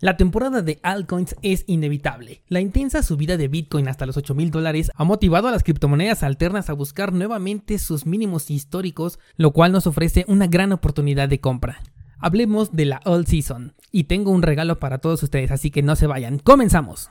La temporada de altcoins es inevitable. La intensa subida de Bitcoin hasta los 8 mil dólares ha motivado a las criptomonedas alternas a buscar nuevamente sus mínimos históricos, lo cual nos ofrece una gran oportunidad de compra. Hablemos de la All Season, y tengo un regalo para todos ustedes, así que no se vayan. ¡Comenzamos!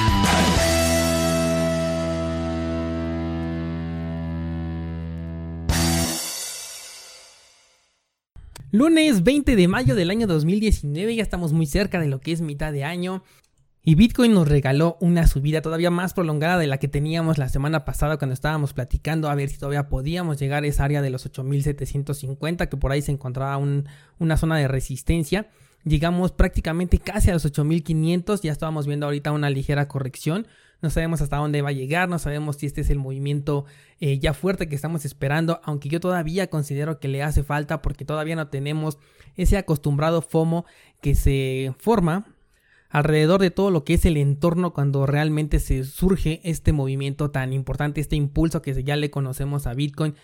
Lunes 20 de mayo del año 2019, ya estamos muy cerca de lo que es mitad de año. Y Bitcoin nos regaló una subida todavía más prolongada de la que teníamos la semana pasada cuando estábamos platicando a ver si todavía podíamos llegar a esa área de los 8750, que por ahí se encontraba una zona de resistencia. Llegamos prácticamente casi a los 8500, ya estábamos viendo ahorita una ligera corrección no sabemos hasta dónde va a llegar, no sabemos si este es el movimiento eh, ya fuerte que estamos esperando, aunque yo todavía considero que le hace falta porque todavía no tenemos ese acostumbrado FOMO que se forma alrededor de todo lo que es el entorno cuando realmente se surge este movimiento tan importante, este impulso que ya le conocemos a Bitcoin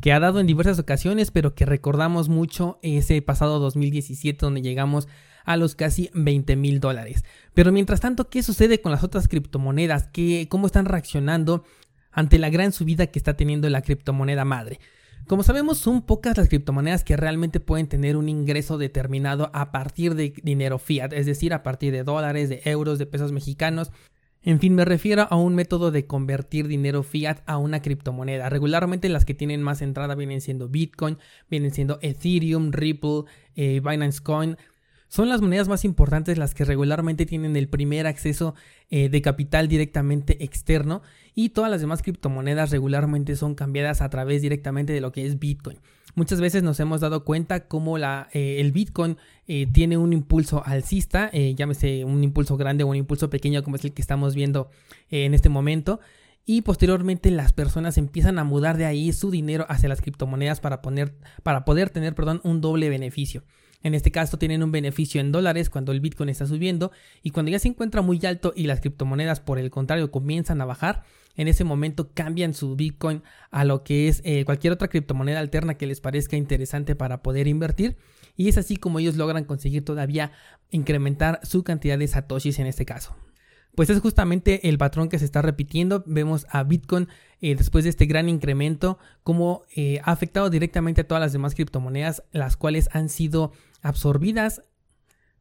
que ha dado en diversas ocasiones, pero que recordamos mucho ese pasado 2017 donde llegamos a los casi 20 mil dólares. Pero mientras tanto, ¿qué sucede con las otras criptomonedas? ¿Qué, ¿Cómo están reaccionando ante la gran subida que está teniendo la criptomoneda madre? Como sabemos, son pocas las criptomonedas que realmente pueden tener un ingreso determinado a partir de dinero fiat, es decir, a partir de dólares, de euros, de pesos mexicanos. En fin, me refiero a un método de convertir dinero fiat a una criptomoneda. Regularmente las que tienen más entrada vienen siendo Bitcoin, vienen siendo Ethereum, Ripple, eh, Binance Coin. Son las monedas más importantes las que regularmente tienen el primer acceso eh, de capital directamente externo y todas las demás criptomonedas regularmente son cambiadas a través directamente de lo que es Bitcoin. Muchas veces nos hemos dado cuenta cómo la, eh, el Bitcoin eh, tiene un impulso alcista, llámese un impulso grande o un impulso pequeño como es el que estamos viendo en este momento y posteriormente las personas empiezan a mudar de ahí su dinero hacia las criptomonedas para, poner, para poder tener perdón, un doble beneficio. En este caso tienen un beneficio en dólares cuando el Bitcoin está subiendo y cuando ya se encuentra muy alto y las criptomonedas por el contrario comienzan a bajar, en ese momento cambian su Bitcoin a lo que es eh, cualquier otra criptomoneda alterna que les parezca interesante para poder invertir. Y es así como ellos logran conseguir todavía incrementar su cantidad de satoshis en este caso. Pues es justamente el patrón que se está repitiendo. Vemos a Bitcoin eh, después de este gran incremento, como eh, ha afectado directamente a todas las demás criptomonedas, las cuales han sido absorbidas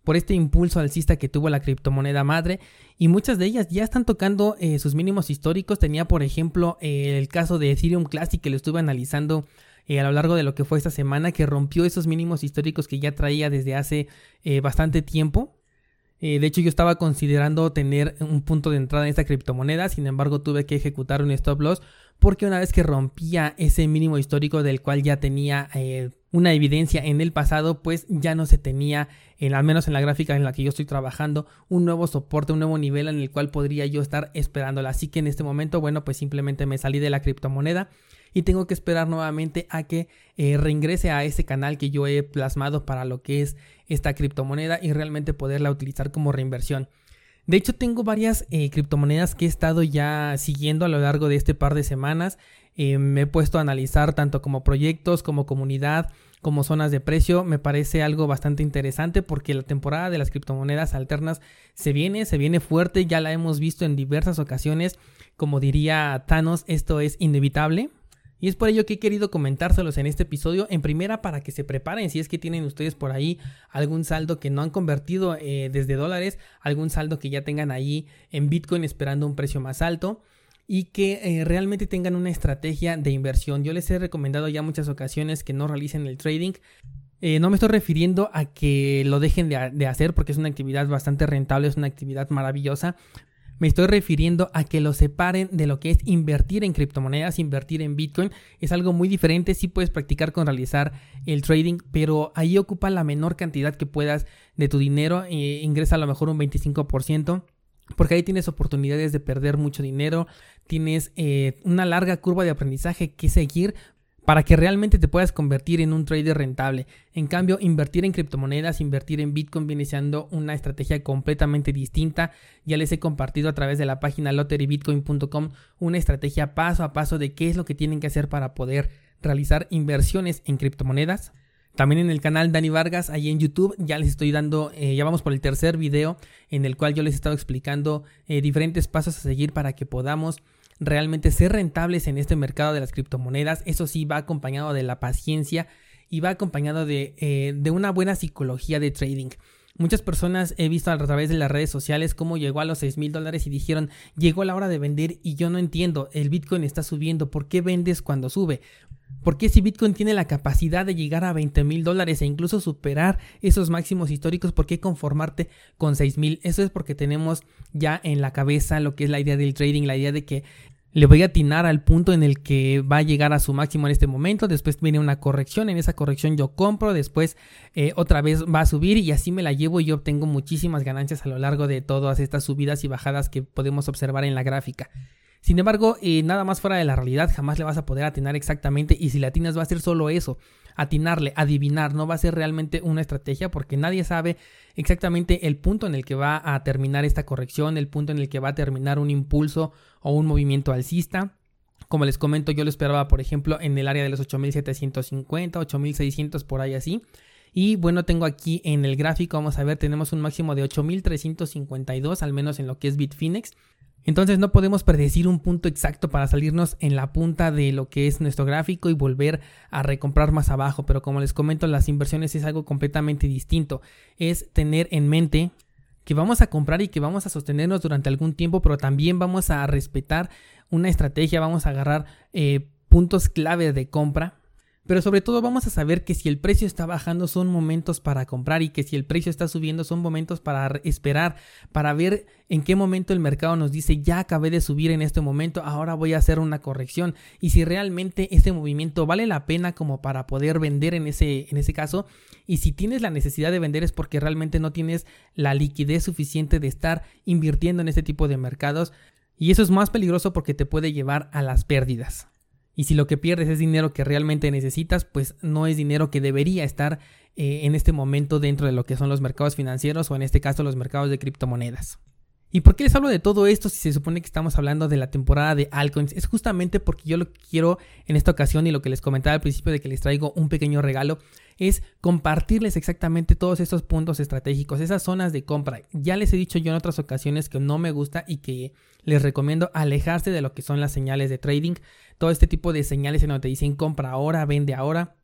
por este impulso alcista que tuvo la criptomoneda madre y muchas de ellas ya están tocando eh, sus mínimos históricos. Tenía por ejemplo el caso de Ethereum Classic que lo estuve analizando a lo largo de lo que fue esta semana que rompió esos mínimos históricos que ya traía desde hace bastante tiempo. Eh, de hecho, yo estaba considerando tener un punto de entrada en esta criptomoneda, sin embargo, tuve que ejecutar un stop loss porque una vez que rompía ese mínimo histórico del cual ya tenía eh, una evidencia en el pasado, pues ya no se tenía, al menos en la gráfica en la que yo estoy trabajando, un nuevo soporte, un nuevo nivel en el cual podría yo estar esperándola. Así que en este momento, bueno, pues simplemente me salí de la criptomoneda y tengo que esperar nuevamente a que eh, reingrese a ese canal que yo he plasmado para lo que es esta criptomoneda y realmente poderla utilizar como reinversión. De hecho, tengo varias eh, criptomonedas que he estado ya siguiendo a lo largo de este par de semanas. Eh, me he puesto a analizar tanto como proyectos, como comunidad, como zonas de precio. Me parece algo bastante interesante porque la temporada de las criptomonedas alternas se viene, se viene fuerte. Ya la hemos visto en diversas ocasiones. Como diría Thanos, esto es inevitable. Y es por ello que he querido comentárselos en este episodio. En primera, para que se preparen si es que tienen ustedes por ahí algún saldo que no han convertido eh, desde dólares, algún saldo que ya tengan ahí en Bitcoin esperando un precio más alto y que eh, realmente tengan una estrategia de inversión. Yo les he recomendado ya muchas ocasiones que no realicen el trading. Eh, no me estoy refiriendo a que lo dejen de, hacer porque es una actividad bastante rentable, es una actividad maravillosa. Me estoy refiriendo a que lo separen de lo que es invertir en criptomonedas, invertir en Bitcoin. Es algo muy diferente. Sí puedes practicar con realizar el trading, pero ahí ocupa la menor cantidad que puedas de tu dinero. Eh, ingresa a lo mejor un 25%. Porque ahí tienes oportunidades de perder mucho dinero, tienes eh, una larga curva de aprendizaje que seguir para que realmente te puedas convertir en un trader rentable. En cambio, invertir en criptomonedas, invertir en Bitcoin viene siendo una estrategia completamente distinta. Ya les he compartido a través de la página lotterybitcoin.com una estrategia paso a paso de qué es lo que tienen que hacer para poder realizar inversiones en criptomonedas. También en el canal Dani Vargas, ahí en YouTube, ya les estoy dando, eh, ya vamos por el tercer video en el cual yo les he estado explicando eh, diferentes pasos a seguir para que podamos realmente ser rentables en este mercado de las criptomonedas. Eso sí va acompañado de la paciencia y va acompañado de, eh, de una buena psicología de trading. Muchas personas he visto a través de las redes sociales cómo llegó a los 6 mil dólares y dijeron, llegó la hora de vender y yo no entiendo, el Bitcoin está subiendo, ¿por qué vendes cuando sube? ¿Por qué si Bitcoin tiene la capacidad de llegar a 20 mil dólares e incluso superar esos máximos históricos, por qué conformarte con 6 mil? Eso es porque tenemos ya en la cabeza lo que es la idea del trading, la idea de que le voy a atinar al punto en el que va a llegar a su máximo en este momento, después viene una corrección, en esa corrección yo compro, después eh, otra vez va a subir y así me la llevo y yo obtengo muchísimas ganancias a lo largo de todas estas subidas y bajadas que podemos observar en la gráfica. Sin embargo, eh, nada más fuera de la realidad, jamás le vas a poder atinar exactamente y si le atinas va a ser solo eso, atinarle, adivinar, no va a ser realmente una estrategia porque nadie sabe exactamente el punto en el que va a terminar esta corrección, el punto en el que va a terminar un impulso o un movimiento alcista. Como les comento, yo lo esperaba, por ejemplo, en el área de los 8750, 8600 por ahí así. Y bueno, tengo aquí en el gráfico, vamos a ver, tenemos un máximo de 8352, al menos en lo que es Bitfinex. Entonces no podemos predecir un punto exacto para salirnos en la punta de lo que es nuestro gráfico y volver a recomprar más abajo, pero como les comento, las inversiones es algo completamente distinto. Es tener en mente que vamos a comprar y que vamos a sostenernos durante algún tiempo, pero también vamos a respetar una estrategia, vamos a agarrar eh, puntos clave de compra pero sobre todo vamos a saber que si el precio está bajando son momentos para comprar y que si el precio está subiendo son momentos para esperar, para ver en qué momento el mercado nos dice ya acabé de subir en este momento, ahora voy a hacer una corrección y si realmente ese movimiento vale la pena como para poder vender en ese, en ese caso y si tienes la necesidad de vender es porque realmente no tienes la liquidez suficiente de estar invirtiendo en este tipo de mercados y eso es más peligroso porque te puede llevar a las pérdidas. Y si lo que pierdes es dinero que realmente necesitas, pues no es dinero que debería estar eh, en este momento dentro de lo que son los mercados financieros o en este caso los mercados de criptomonedas. ¿Y por qué les hablo de todo esto si se supone que estamos hablando de la temporada de altcoins? Es justamente porque yo lo que quiero en esta ocasión y lo que les comentaba al principio de que les traigo un pequeño regalo es compartirles exactamente todos estos puntos estratégicos, esas zonas de compra. Ya les he dicho yo en otras ocasiones que no me gusta y que les recomiendo alejarse de lo que son las señales de trading, todo este tipo de señales en donde dicen compra ahora, vende ahora.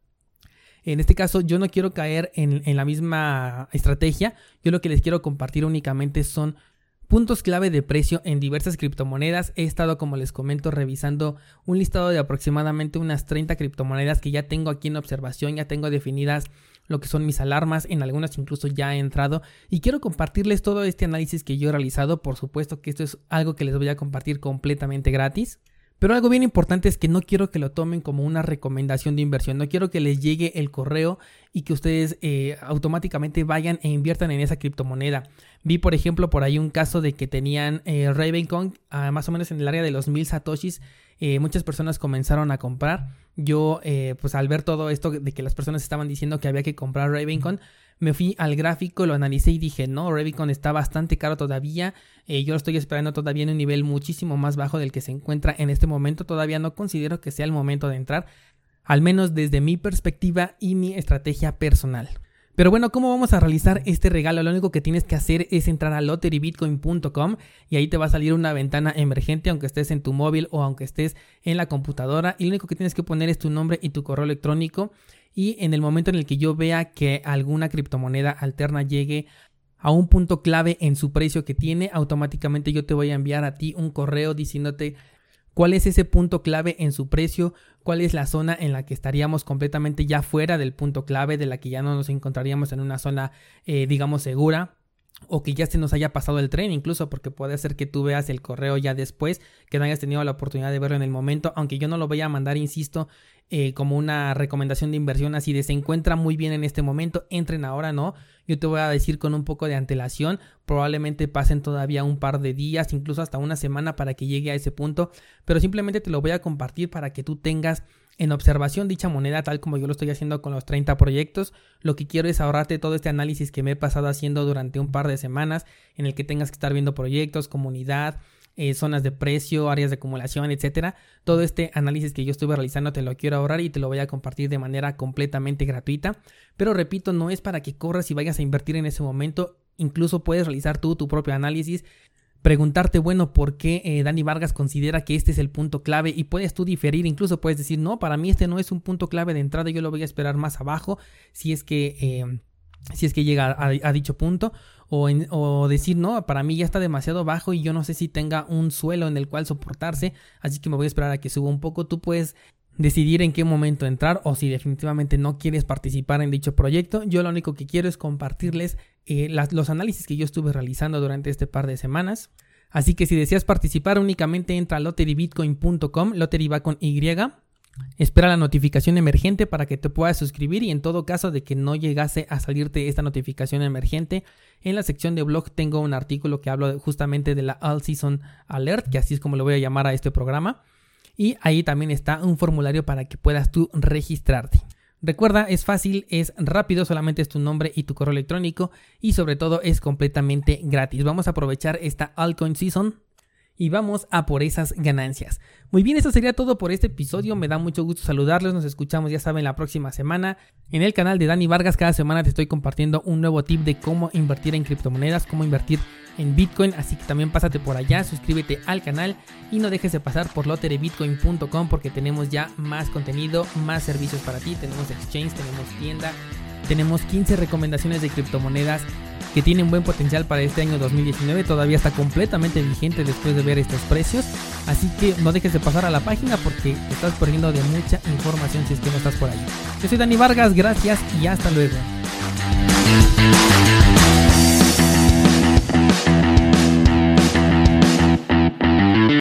En este caso yo no quiero caer en la misma estrategia, yo lo que les quiero compartir únicamente son Puntos clave de precio en diversas criptomonedas. He estado, como les comento, revisando un listado de aproximadamente unas 30 criptomonedas que ya tengo aquí en observación, ya tengo definidas lo que son mis alarmas, en algunas incluso ya he entrado y quiero compartirles todo este análisis que yo he realizado. Por supuesto que esto es algo que les voy a compartir completamente gratis. Pero algo bien importante es que no quiero que lo tomen como una recomendación de inversión. No quiero que les llegue el correo y que ustedes eh, automáticamente vayan e inviertan en esa criptomoneda. Vi, por ejemplo, por ahí un caso de que tenían eh, ah, más o menos en el área de los mil satoshis. Eh, muchas personas comenzaron a comprar. Yo, pues al ver todo esto de que las personas estaban diciendo que había que comprar Ravencoin, me fui al gráfico, lo analicé y dije, no, Revicon está bastante caro todavía, eh, yo lo estoy esperando todavía en un nivel muchísimo más bajo del que se encuentra en este momento, todavía no considero que sea el momento de entrar, al menos desde mi perspectiva y mi estrategia personal. Pero bueno, ¿cómo vamos a realizar este regalo? Lo único que tienes que hacer es entrar a lotterybitcoin.com y ahí te va a salir una ventana emergente aunque estés en tu móvil o aunque estés en la computadora. Y lo único que tienes que poner es tu nombre y tu correo electrónico. Y en el momento en el que yo vea que alguna criptomoneda alterna llegue a un punto clave en su precio que tiene, automáticamente yo te voy a enviar a ti un correo diciéndote cuál es ese punto clave en su precio, cuál es la zona en la que estaríamos completamente ya fuera del punto clave, de la que ya no nos encontraríamos en una zona, eh, digamos, segura o que ya se nos haya pasado el tren, incluso porque puede ser que tú veas el correo ya después, que no hayas tenido la oportunidad de verlo en el momento, aunque yo no lo voy a mandar, insisto, eh, como una recomendación de inversión así de se encuentra muy bien en este momento, entren ahora, ¿no? Yo te voy a decir con un poco de antelación, probablemente pasen todavía un par de días, incluso hasta una semana para que llegue a ese punto, pero simplemente te lo voy a compartir para que tú tengas en observación dicha moneda tal como yo lo estoy haciendo con los 30 proyectos. Lo que quiero es ahorrarte todo este análisis que me he pasado haciendo durante un par de semanas en el que tengas que estar viendo proyectos, comunidad, eh, zonas de precio, áreas de acumulación, etcétera. Todo este análisis que yo estuve realizando te lo quiero ahorrar y te lo voy a compartir de manera completamente gratuita. Pero repito, no es para que corras y vayas a invertir en ese momento. Incluso puedes realizar tú tu propio análisis preguntarte, bueno, ¿por qué eh, Dani Vargas considera que este es el punto clave? Y puedes tú diferir, incluso puedes decir, no, para mí este no es un punto clave de entrada, yo lo voy a esperar más abajo, si es que, eh, si es que llega a dicho punto o, decir, no, para mí ya está demasiado bajo y yo no sé si tenga un suelo en el cual soportarse, así que me voy a esperar a que suba un poco. Tú puedes decidir en qué momento entrar o si definitivamente no quieres participar en dicho proyecto. Yo lo único que quiero es compartirles eh, los análisis que yo estuve realizando durante este par de semanas. Así que si deseas participar únicamente entra a lotterybitcoin.com, lottery Espera la notificación emergente para que te puedas suscribir y en todo caso de que no llegase a salirte esta notificación emergente, en la sección de blog tengo un artículo que habla justamente de la All Season Alert, que así es como le voy a llamar a este programa. Y ahí también está un formulario para que puedas tú registrarte. Recuerda, es fácil, es rápido, solamente es tu nombre y tu correo electrónico y sobre todo es completamente gratis. Vamos a aprovechar esta Altcoin Season y vamos a por esas ganancias. Muy bien, eso sería todo por este episodio. Me da mucho gusto saludarlos. Nos escuchamos, ya saben, la próxima semana. En el canal de Dani Vargas, cada semana te estoy compartiendo un nuevo tip de cómo invertir en criptomonedas, cómo invertir en Bitcoin. Así que también pásate por allá, suscríbete al canal y no dejes de pasar por loterybitcoin.com porque tenemos ya más contenido, más servicios para ti. Tenemos exchange, tenemos tienda, tenemos 15 recomendaciones de criptomonedas que tienen buen potencial para este año 2019. Todavía está completamente vigente después de ver estos precios. Así que no dejes de pasar a la página porque estás perdiendo de mucha información si es que no estás por ahí. Yo soy Dani Vargas, gracias y hasta luego.